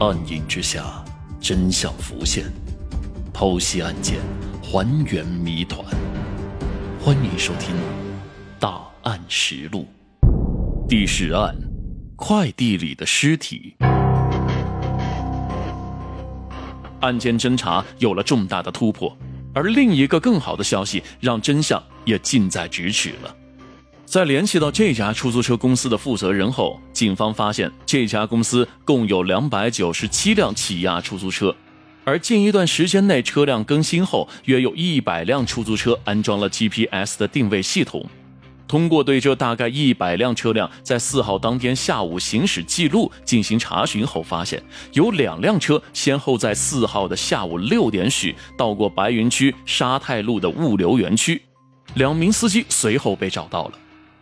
暗影之下，真相浮现，剖析案件，还原谜团。欢迎收听《大案实录》第十案：快递里的尸体。案件侦查有了重大的突破，而另一个更好的消息让真相也近在咫尺了。在联系到这家出租车公司的负责人后，警方发现这家公司共有两百九十七辆起亚出租车，而近一段时间内车辆更新后，约有一百辆出租车安装了 GPS 的定位系统。通过对这大概一百辆车辆在四号当天下午行驶记录进行查询后，发现有两辆车先后在四号的下午六点许到过白云区沙太路的物流园区，两名司机随后被找到了。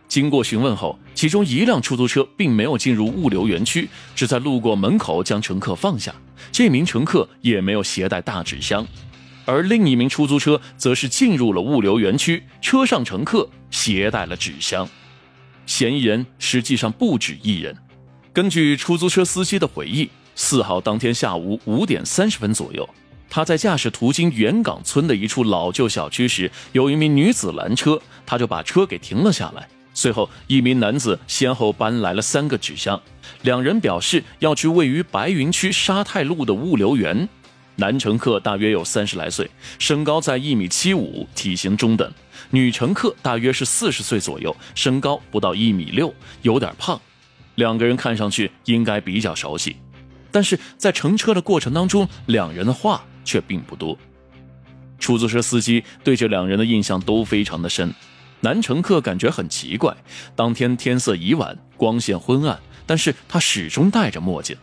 经过询问后，其中一辆出租车并没有进入物流园区，只在路过门口将乘客放下。这名乘客也没有携带大纸箱，而另一名出租车则是进入了物流园区，车上乘客携带了纸箱。嫌疑人实际上不止一人。根据出租车司机的回忆，四号当天下午五点三十分左右，他在驾驶途经元岗村的一处老旧小区时，有一名女子拦车，他就把车给停了下来。随后，一名男子先后搬来了三个纸箱，两人表示要去位于白云区沙太路的物流园。男乘客大约有三十来岁，身高在一米七五，体型中等；女乘客大约是四十岁左右，身高不到一米六，有点胖。两个人看上去应该比较熟悉，但是在乘车的过程当中，两人的话却并不多。出租车司机对这两人的印象都非常的深。男乘客感觉很奇怪，当天天色已晚，光线昏暗，但是他始终戴着墨镜。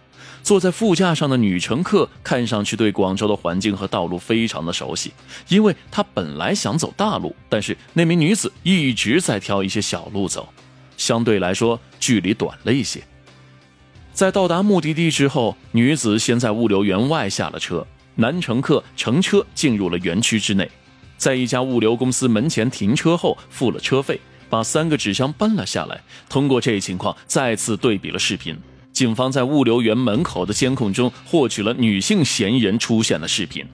坐在副驾上的女乘客看上去对广州的环境和道路非常的熟悉，因为她本来想走大路，但是那名女子一直在挑一些小路走，相对来说距离短了一些。在到达目的地之后，女子先在物流园外下了车，男乘客乘车进入了园区之内。在一家物流公司门前停车后，付了车费，把三个纸箱搬了下来。通过这一情况，再次对比了视频，警方在物流园门口的监控中获取了女性嫌疑人出现的视频。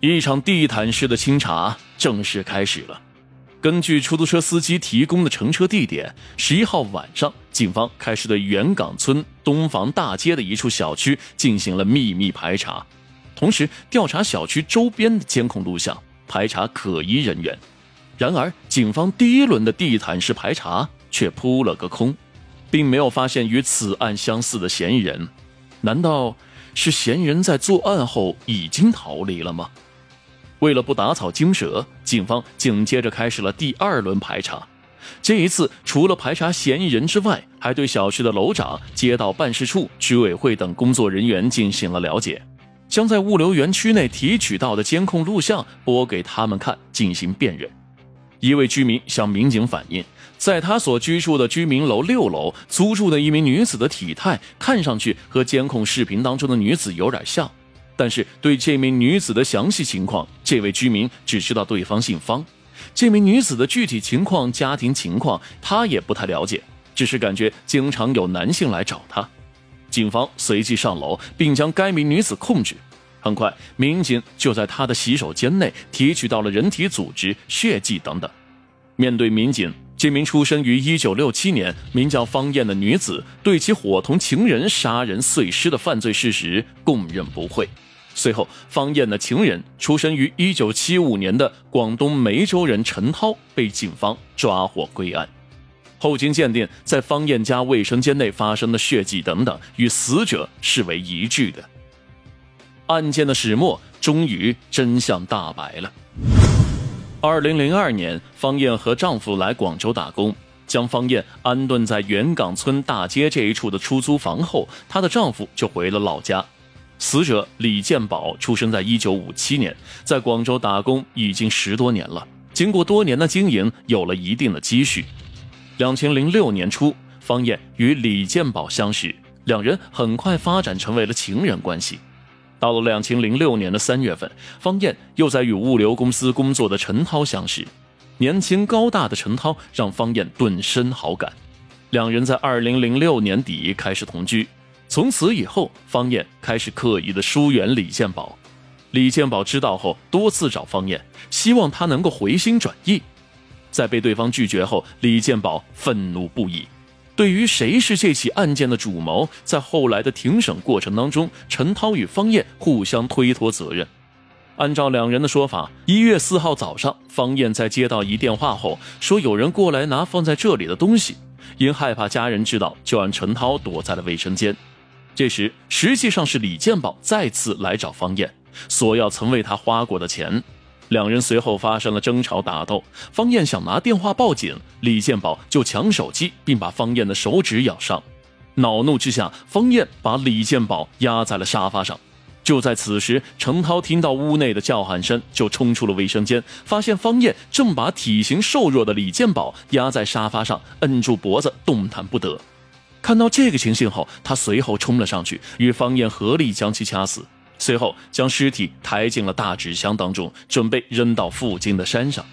一场地毯式的清查正式开始了。根据出租车司机提供的乘车地点，十一号晚上，警方开始对元岗村东房大街的一处小区进行了秘密排查，同时调查小区周边的监控录像。排查可疑人员，然而警方第一轮的地毯式排查却扑了个空，并没有发现与此案相似的嫌疑人。难道是嫌疑人在作案后已经逃离了吗？为了不打草惊蛇，警方紧接着开始了第二轮排查。这一次，除了排查嫌疑人之外，还对小区的楼长、街道办事处、居委会等工作人员进行了了解。将在物流园区内提取到的监控录像播给他们看，进行辨认。一位居民向民警反映，在他所居住的居民楼六楼租住的一名女子的体态看上去和监控视频当中的女子有点像，但是对这名女子的详细情况，这位居民只知道对方姓方。这名女子的具体情况、家庭情况他也不太了解，只是感觉经常有男性来找他。警方随即上楼，并将该名女子控制。很快，民警就在她的洗手间内提取到了人体组织、血迹等等。面对民警，这名出生于1967年、名叫方艳的女子对其伙同情人杀人碎尸的犯罪事实供认不讳。随后，方艳的情人出生于1975年的广东梅州人陈涛被警方抓获归案。后经鉴定，在方艳家卫生间内发生的血迹等等，与死者是为一致的。案件的始末终于真相大白了。二零零二年，方艳和丈夫来广州打工，将方艳安顿在元岗村大街这一处的出租房后，她的丈夫就回了老家。死者李建宝出生在一九五七年，在广州打工已经十多年了，经过多年的经营，有了一定的积蓄。两千零六年初，方艳与李建宝相识，两人很快发展成为了情人关系。到了两千零六年的三月份，方艳又在与物流公司工作的陈涛相识。年轻高大的陈涛让方艳顿生好感，两人在二零零六年底开始同居。从此以后，方燕开始刻意的疏远李建宝。李建宝知道后，多次找方燕，希望他能够回心转意。在被对方拒绝后，李建宝愤怒不已。对于谁是这起案件的主谋，在后来的庭审过程当中，陈涛与方燕互相推脱责任。按照两人的说法，一月四号早上，方燕在接到一电话后，说有人过来拿放在这里的东西，因害怕家人知道，就让陈涛躲在了卫生间。这时，实际上是李建宝再次来找方燕，索要曾为他花过的钱。两人随后发生了争吵打斗，方燕想拿电话报警，李建宝就抢手机，并把方燕的手指咬伤。恼怒之下，方燕把李建宝压在了沙发上。就在此时，程涛听到屋内的叫喊声，就冲出了卫生间，发现方燕正把体型瘦弱的李建宝压在沙发上，摁住脖子，动弹不得。看到这个情形后，他随后冲了上去，与方燕合力将其掐死。随后将尸体抬进了大纸箱当中，准备扔到附近的山上。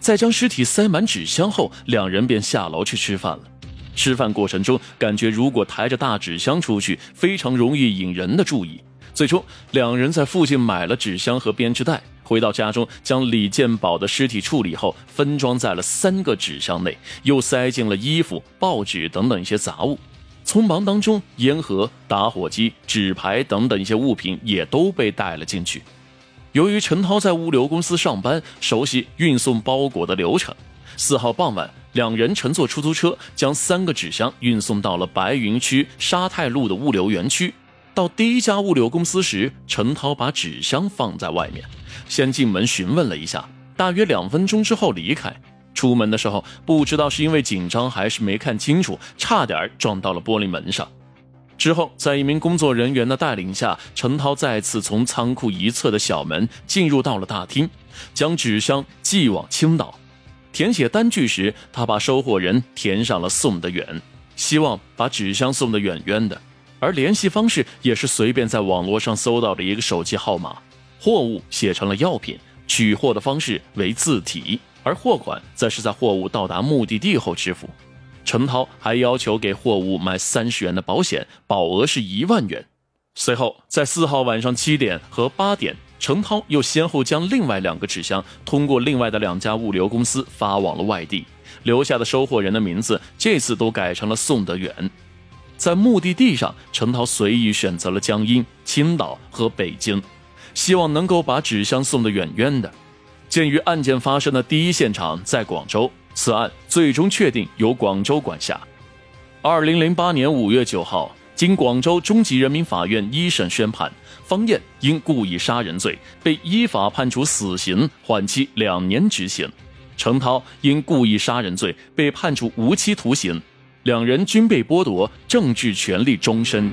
在将尸体塞满纸箱后，两人便下楼去吃饭了。吃饭过程中，感觉如果抬着大纸箱出去，非常容易引人的注意。最终，两人在附近买了纸箱和编织袋，回到家中，将李建宝的尸体处理后，分装在了三个纸箱内，又塞进了衣服、报纸等等一些杂物。匆忙当中，烟盒、打火机、纸牌等等一些物品也都被带了进去。由于陈涛在物流公司上班，熟悉运送包裹的流程。四号傍晚，两人乘坐出租车，将三个纸箱运送到了白云区沙太路的物流园区。到第一家物流公司时，陈涛把纸箱放在外面，先进门询问了一下，大约两分钟之后离开。出门的时候，不知道是因为紧张还是没看清楚，差点撞到了玻璃门上。之后，在一名工作人员的带领下，陈涛再次从仓库一侧的小门进入到了大厅，将纸箱寄往青岛。填写单据时，他把收货人填上了送的远，希望把纸箱送得远远的。而联系方式也是随便在网络上搜到的一个手机号码，货物写成了药品，取货的方式为自提。而货款则是在货物到达目的地后支付。陈涛还要求给货物买三十元的保险，保额是一万元。随后，在四号晚上七点和八点，陈涛又先后将另外两个纸箱通过另外的两家物流公司发往了外地，留下的收货人的名字这次都改成了宋德远。在目的地上，陈涛随意选择了江阴、青岛和北京，希望能够把纸箱送得远远的。鉴于案件发生的第一现场在广州，此案最终确定由广州管辖。二零零八年五月九号，经广州中级人民法院一审宣判，方燕因故意杀人罪被依法判处死刑，缓期两年执行；程涛因故意杀人罪被判处无期徒刑，两人均被剥夺政治权利终身。